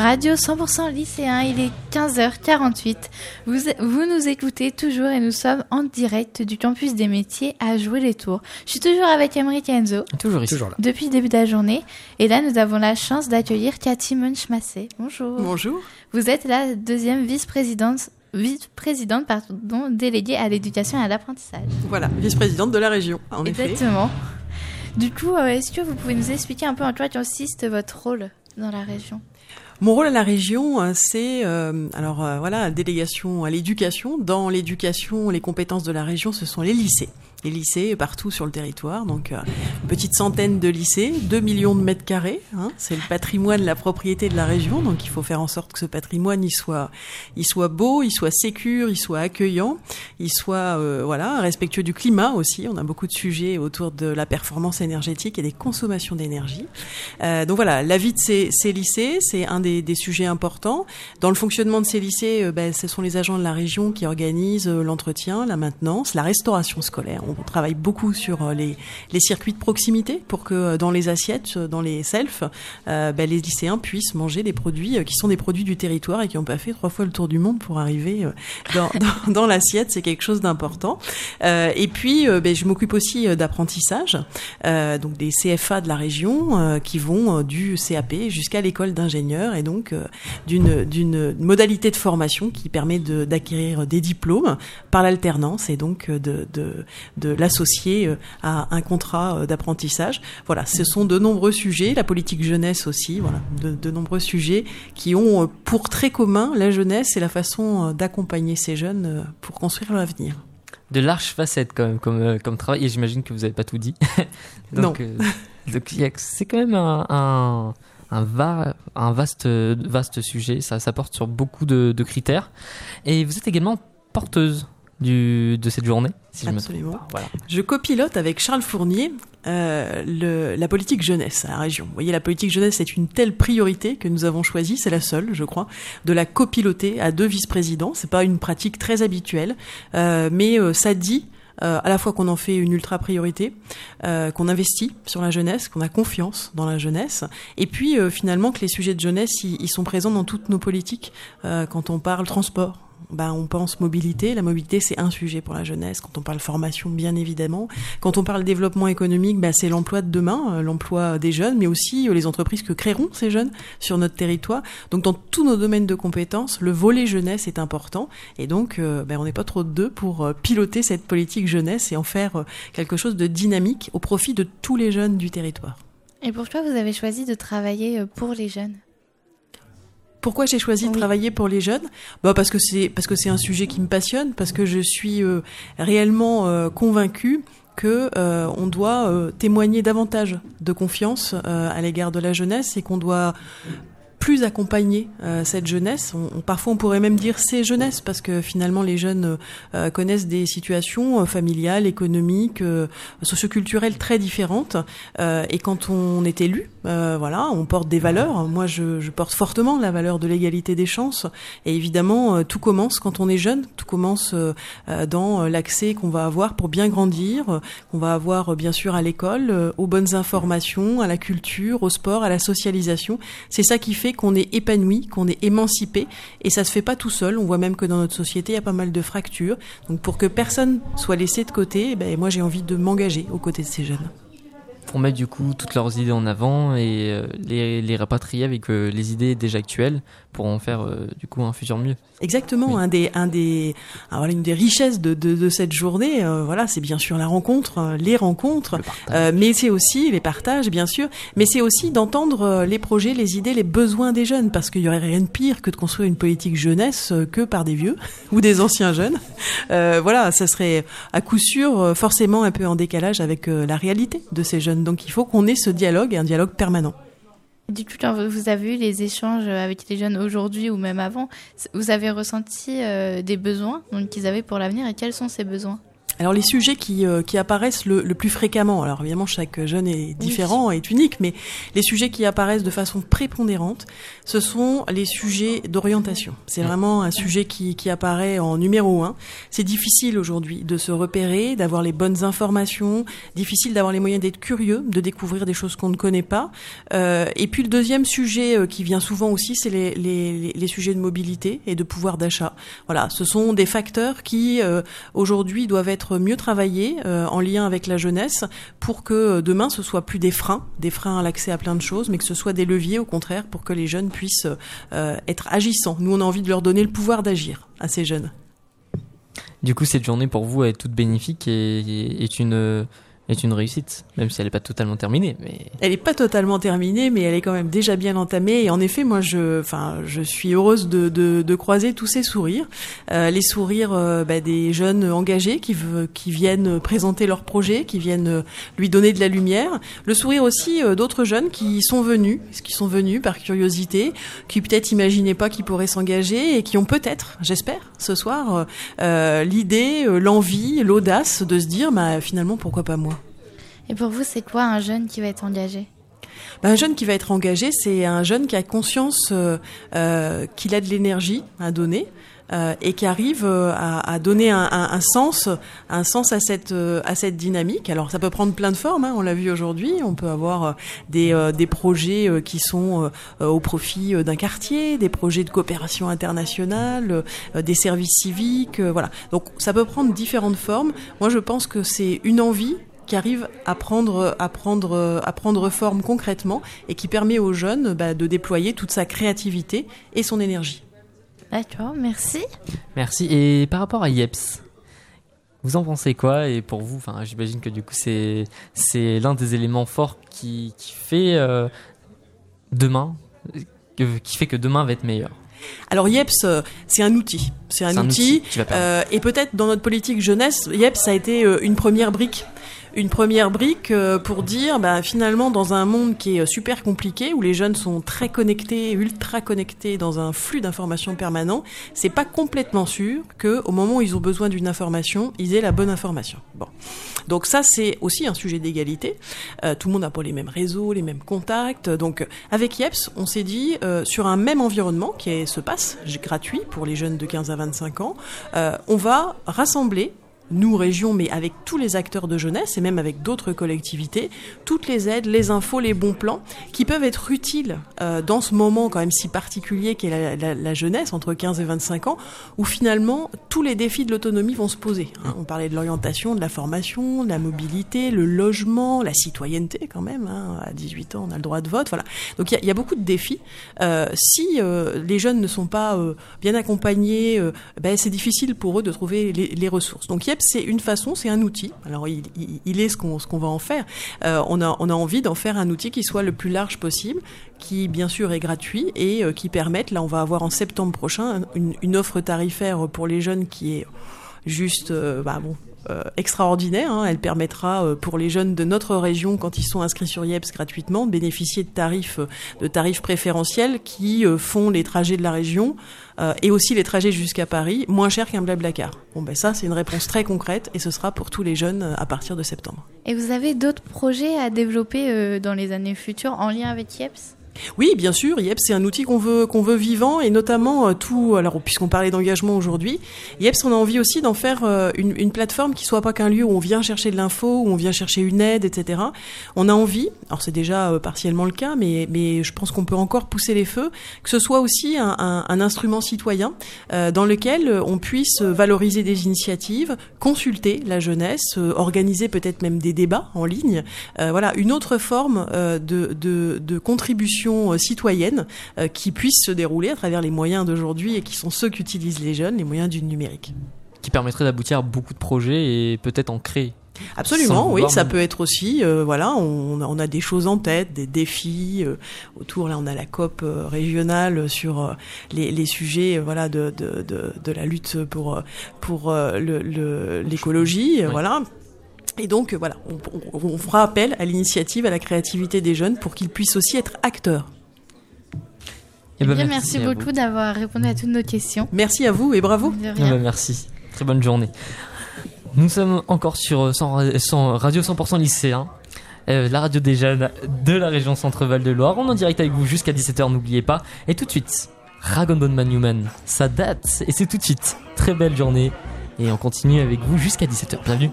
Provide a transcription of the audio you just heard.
Radio 100% lycéen, il est 15h48. Vous, vous nous écoutez toujours et nous sommes en direct du campus des métiers à jouer les tours. Je suis toujours avec Emery Kenzo. Toujours ici. Depuis le début de la journée. Et là, nous avons la chance d'accueillir Cathy Munchmassé. Bonjour. Bonjour. Vous êtes la deuxième vice-présidente vice-présidente pardon, déléguée à l'éducation et à l'apprentissage. Voilà, vice-présidente de la région, en Exactement. Du coup, euh, est-ce que vous pouvez nous expliquer un peu en quoi consiste votre rôle dans la région? Mon rôle à la région, euh, c'est euh, alors euh, voilà, délégation à l'éducation. Dans l'éducation, les compétences de la région, ce sont les lycées les lycées partout sur le territoire. Donc, une petite centaine de lycées, 2 millions de mètres carrés. Hein, c'est le patrimoine, la propriété de la région. Donc, il faut faire en sorte que ce patrimoine, il soit, il soit beau, il soit sécur, il soit accueillant, il soit, voilà, respectueux du climat aussi. On a beaucoup de sujets autour de la performance énergétique et des consommations d'énergie. Donc voilà, la vie de ces lycées, c'est un des, sujets importants. Dans le fonctionnement de ces lycées, euh, ben, ce sont les agents de la région qui organisent l'entretien, la maintenance, la restauration scolaire on travaille beaucoup sur euh, les, circuits de proximité pour que euh, dans les assiettes, euh, dans les selfs, ben, les lycéens puissent manger des produits qui sont des produits du territoire et qui n'ont pas fait trois fois le tour du monde pour arriver dans, l'assiette. C'est quelque chose d'important. et puis, ben, je m'occupe aussi d'apprentissage, donc des CFA de la région qui vont du CAP jusqu'à l'école et donc d'une d'une modalité de formation qui permet d'acquérir des diplômes par l'alternance et donc de, de, de l'associer euh, à un contrat euh, d'apprentissage. Voilà, ce sont de nombreux sujets, la politique jeunesse aussi, voilà, de, nombreux sujets qui ont euh, pour très commun la jeunesse et la façon d'accompagner ces jeunes pour construire leur avenir de larges facettes quand même comme, comme travail et j'imagine que vous n'avez pas tout dit. donc, c'est quand même un, un, un, vaste, vaste sujet, ça, ça porte sur beaucoup de, de critères. Et vous êtes également porteuse du, de cette journée, si Absolument. je me Voilà. Je copilote avec Charles Fournier euh, le, la politique jeunesse à la région. Vous voyez, la politique jeunesse est une telle priorité que nous avons choisi, c'est la seule, je crois, de la copiloter à deux vice-présidents. C'est pas une pratique très habituelle, euh, mais euh, ça dit à la fois qu'on en fait une ultra priorité, euh, qu'on investit sur la jeunesse, qu'on a confiance dans la jeunesse, et puis euh, finalement que les sujets de jeunesse ils sont présents dans toutes nos politiques. quand on parle transport, bah, on pense mobilité. La mobilité, c'est un sujet pour la jeunesse. Quand on parle formation, bien évidemment. Quand on parle développement économique, bah, c'est l'emploi de demain, euh, l'emploi des jeunes, mais aussi euh, les entreprises que créeront ces jeunes sur notre territoire. Donc, dans tous nos domaines de compétences, le volet jeunesse est important. Et donc, euh, bah, on n'est pas trop de deux pour piloter cette politique jeunesse et en faire quelque chose de dynamique au profit de tous les jeunes du territoire. Et pourquoi vous avez choisi de travailler pour les jeunes? Pourquoi j'ai choisi de travailler pour les jeunes? Bah parce que c'est parce que c'est un sujet qui me passionne, parce que je suis euh, réellement euh, convaincue que euh, on doit témoigner davantage de confiance à l'égard de la jeunesse et qu'on doit plus accompagner euh, cette jeunesse. Parfois, on pourrait même dire ces jeunesses, parce que finalement, les jeunes euh, connaissent des situations euh, familiales, économiques, socioculturelles très différentes. et quand on est élu, voilà, on porte des valeurs. Moi, je, je, porte fortement la valeur de l'égalité des chances. Et évidemment, tout commence quand on est jeune. Tout commence dans l'accès qu'on va avoir pour bien grandir, qu'on va avoir bien sûr à l'école, aux bonnes informations, à la culture, au sport, à la socialisation. C'est ça qui fait qu'on est épanoui, qu'on est émancipé, et ça se fait pas tout seul. On voit même que dans notre société, il y a pas mal de fractures. Donc pour que personne soit laissé de côté, eh ben, moi j'ai envie de m'engager aux côtés de ces jeunes pour mettre du coup toutes leurs idées en avant et euh, les, les, rapatrier avec euh, les idées déjà actuelles pour en faire euh, du coup un futur mieux. Exactement, un des, un des, une des richesses de, de, de cette journée, voilà, c'est bien sûr la rencontre, les rencontres, mais c'est aussi les partages, bien sûr, mais c'est aussi d'entendre les projets, les idées, les besoins des jeunes, parce qu'il y aurait rien de pire que de construire une politique jeunesse que par des vieux ou des anciens jeunes. voilà, ça serait à coup sûr forcément un peu en décalage avec la réalité de ces jeunes donc il faut qu'on ait ce dialogue, un dialogue permanent. Du coup, quand vous avez eu les échanges avec les jeunes aujourd'hui ou même avant, vous avez ressenti euh, des besoins qu'ils avaient pour l'avenir et quels sont ces besoins? Alors les sujets qui, euh, qui apparaissent le, le, plus fréquemment, alors évidemment chaque jeune est différent, oui. est unique, mais les sujets qui apparaissent de façon prépondérante, ce sont les sujets d'orientation. C'est vraiment un sujet qui, qui apparaît en numéro un. C'est difficile aujourd'hui de se repérer, d'avoir les bonnes informations, difficile d'avoir les moyens d'être curieux, de découvrir des choses qu'on ne connaît pas. Euh, et puis le deuxième sujet euh, qui vient souvent aussi, c'est les, les, les, sujets de mobilité et de pouvoir d'achat. Voilà, ce sont des facteurs qui euh, aujourd'hui doivent être mieux travailler euh, en lien avec la jeunesse pour que euh, demain ce soit plus des freins, des freins à l'accès à plein de choses, mais que ce soit des leviers au contraire pour que les jeunes puissent euh, être agissants. Nous on a envie de leur donner le pouvoir d'agir à ces jeunes. Du coup, cette journée pour vous est toute bénéfique et est une est une réussite, même si elle n'est pas totalement terminée. Mais elle n'est pas totalement terminée, mais elle est quand même déjà bien entamée. Et en effet, moi, je, enfin, je suis heureuse de, de, de croiser tous ces sourires, euh, les sourires euh, bah, des jeunes engagés qui, qui viennent présenter leur projet, qui viennent lui donner de la lumière. Le sourire aussi euh, d'autres jeunes qui sont venus, qui sont venus par curiosité, qui peut-être imaginaient pas qu'ils pourraient s'engager et qui ont peut-être, j'espère, ce soir, euh, l'idée, l'envie, l'audace de se dire, bah, finalement, pourquoi pas moi? Et pour vous, c'est quoi un jeune qui va être engagé? Ben, un jeune qui va être engagé, c'est un jeune qui a conscience euh, euh, qu'il a de l'énergie à donner. Euh, et qui arrive à, à donner un, sens, un sens à cette à cette dynamique. Alors ça peut prendre plein de formes. Hein, on l'a vu aujourd'hui. On peut avoir des des projets qui sont au profit d'un quartier, des projets de coopération internationale, des services civiques. voilà. Donc ça peut prendre différentes formes. Moi je pense que c'est une envie qui arrive à prendre, à prendre, à prendre forme concrètement et qui permet aux jeunes bah, de déployer toute sa créativité et son énergie. D'accord, merci. Merci. Et par rapport à IEPS, vous en pensez quoi? Et pour vous, enfin, j'imagine que du coup, c'est c'est l'un des éléments forts qui, qui fait euh, demain, qui fait que demain va être meilleur. Alors IEPS, c'est un outil. C'est un, un, outil. outil euh, et peut-être dans notre politique jeunesse, IEPS ça a été une première brique une première brique pour dire bah, finalement dans un monde qui est super compliqué où les jeunes sont très connectés, ultra connectés dans un flux d'informations permanent, c'est pas complètement sûr que au moment où ils ont besoin d'une information, ils aient la bonne information. Bon. Donc ça c'est aussi un sujet d'égalité. Euh, tout le monde n'a pas les mêmes réseaux, les mêmes contacts. Donc avec IEPS, on s'est dit euh, sur un même environnement qui est, se passe gratuit pour les jeunes de 15 à 25 ans, euh, on va rassembler nous, région, mais avec tous les acteurs de jeunesse et même avec d'autres collectivités, toutes les aides, les infos, les bons plans qui peuvent être utiles euh, dans ce moment quand même si particulier qu'est la, la, la, jeunesse, entre 15 et 25 ans, où finalement tous les défis de l'autonomie vont se poser. Hein. On parlait de l'orientation, de la formation, de la mobilité, le logement, la citoyenneté quand même. Hein. À 18 ans, on a le droit de vote. Voilà. Donc il y, y, a beaucoup de défis. Euh, si euh, les jeunes ne sont pas bien accompagnés, ben, c'est difficile pour eux de trouver les, les ressources. Donc il y a c'est une façon, c'est un outil. Alors il, est ce qu'on va en faire. Euh, on a envie d'en faire un outil qui soit le plus large possible, qui bien sûr est gratuit et euh, qui permette. Là, on va avoir en septembre prochain une, offre tarifaire pour les jeunes qui est juste, euh, bah bon, extraordinaire. Hein. Elle permettra euh, pour les jeunes de notre région, quand ils sont inscrits sur IEPS gratuitement, de bénéficier de tarifs, de tarifs préférentiels qui euh, font les trajets de la région et aussi les trajets jusqu'à Paris moins cher qu'un blablacar. Bon ben ça c'est une réponse très concrète et ce sera pour tous les jeunes à partir de septembre. Et vous avez d'autres projets à développer dans les années futures en lien avec IEPS? Oui, bien sûr, IEPS c'est un outil qu'on veut qu'on veut vivant et notamment euh, tout. Alors puisqu'on parlait d'engagement aujourd'hui, IEPS on a envie aussi d'en faire euh, une, plateforme qui soit pas qu'un lieu où on vient chercher de l'info, où on vient chercher une aide, etc. On a envie, alors c'est déjà euh, partiellement le cas, mais mais je pense qu'on peut encore pousser les feux, que ce soit aussi un, instrument citoyen dans lequel on puisse valoriser des initiatives, consulter la jeunesse, organiser peut-être même des débats en ligne. voilà, une autre forme de contribution citoyenne euh, qui puisse se dérouler à travers les moyens d'aujourd'hui et qui sont ceux qu'utilisent les jeunes, les moyens du numérique. Qui permettrait d'aboutir à beaucoup de projets et peut-être en créer. Absolument, oui, ça peut être aussi, euh, voilà, on, on, a des choses en tête, des défis euh, autour. Là, on a la COP euh, régionale sur euh, les, les, sujets, voilà, de, de, de, de, la lutte pour pour l'écologie, le, oui. voilà. Et donc, voilà, on, on, on fera appel à l'initiative, à la créativité des jeunes pour qu'ils puissent aussi être acteurs. Eh ben, merci, merci beaucoup d'avoir répondu à toutes nos questions. Merci à vous et bravo. Eh ben, merci. Très bonne journée. Nous sommes encore sur euh, sans- sans- Radio 100% lycéen, euh, la radio des jeunes de la région Centre-Val de Loire. On est en direct avec vous jusqu'à 17h, n'oubliez pas. Et tout de suite, Dragon Ball Man Human, ça date et c'est tout de suite. Très belle journée et on continue avec vous jusqu'à 17h. Bienvenue.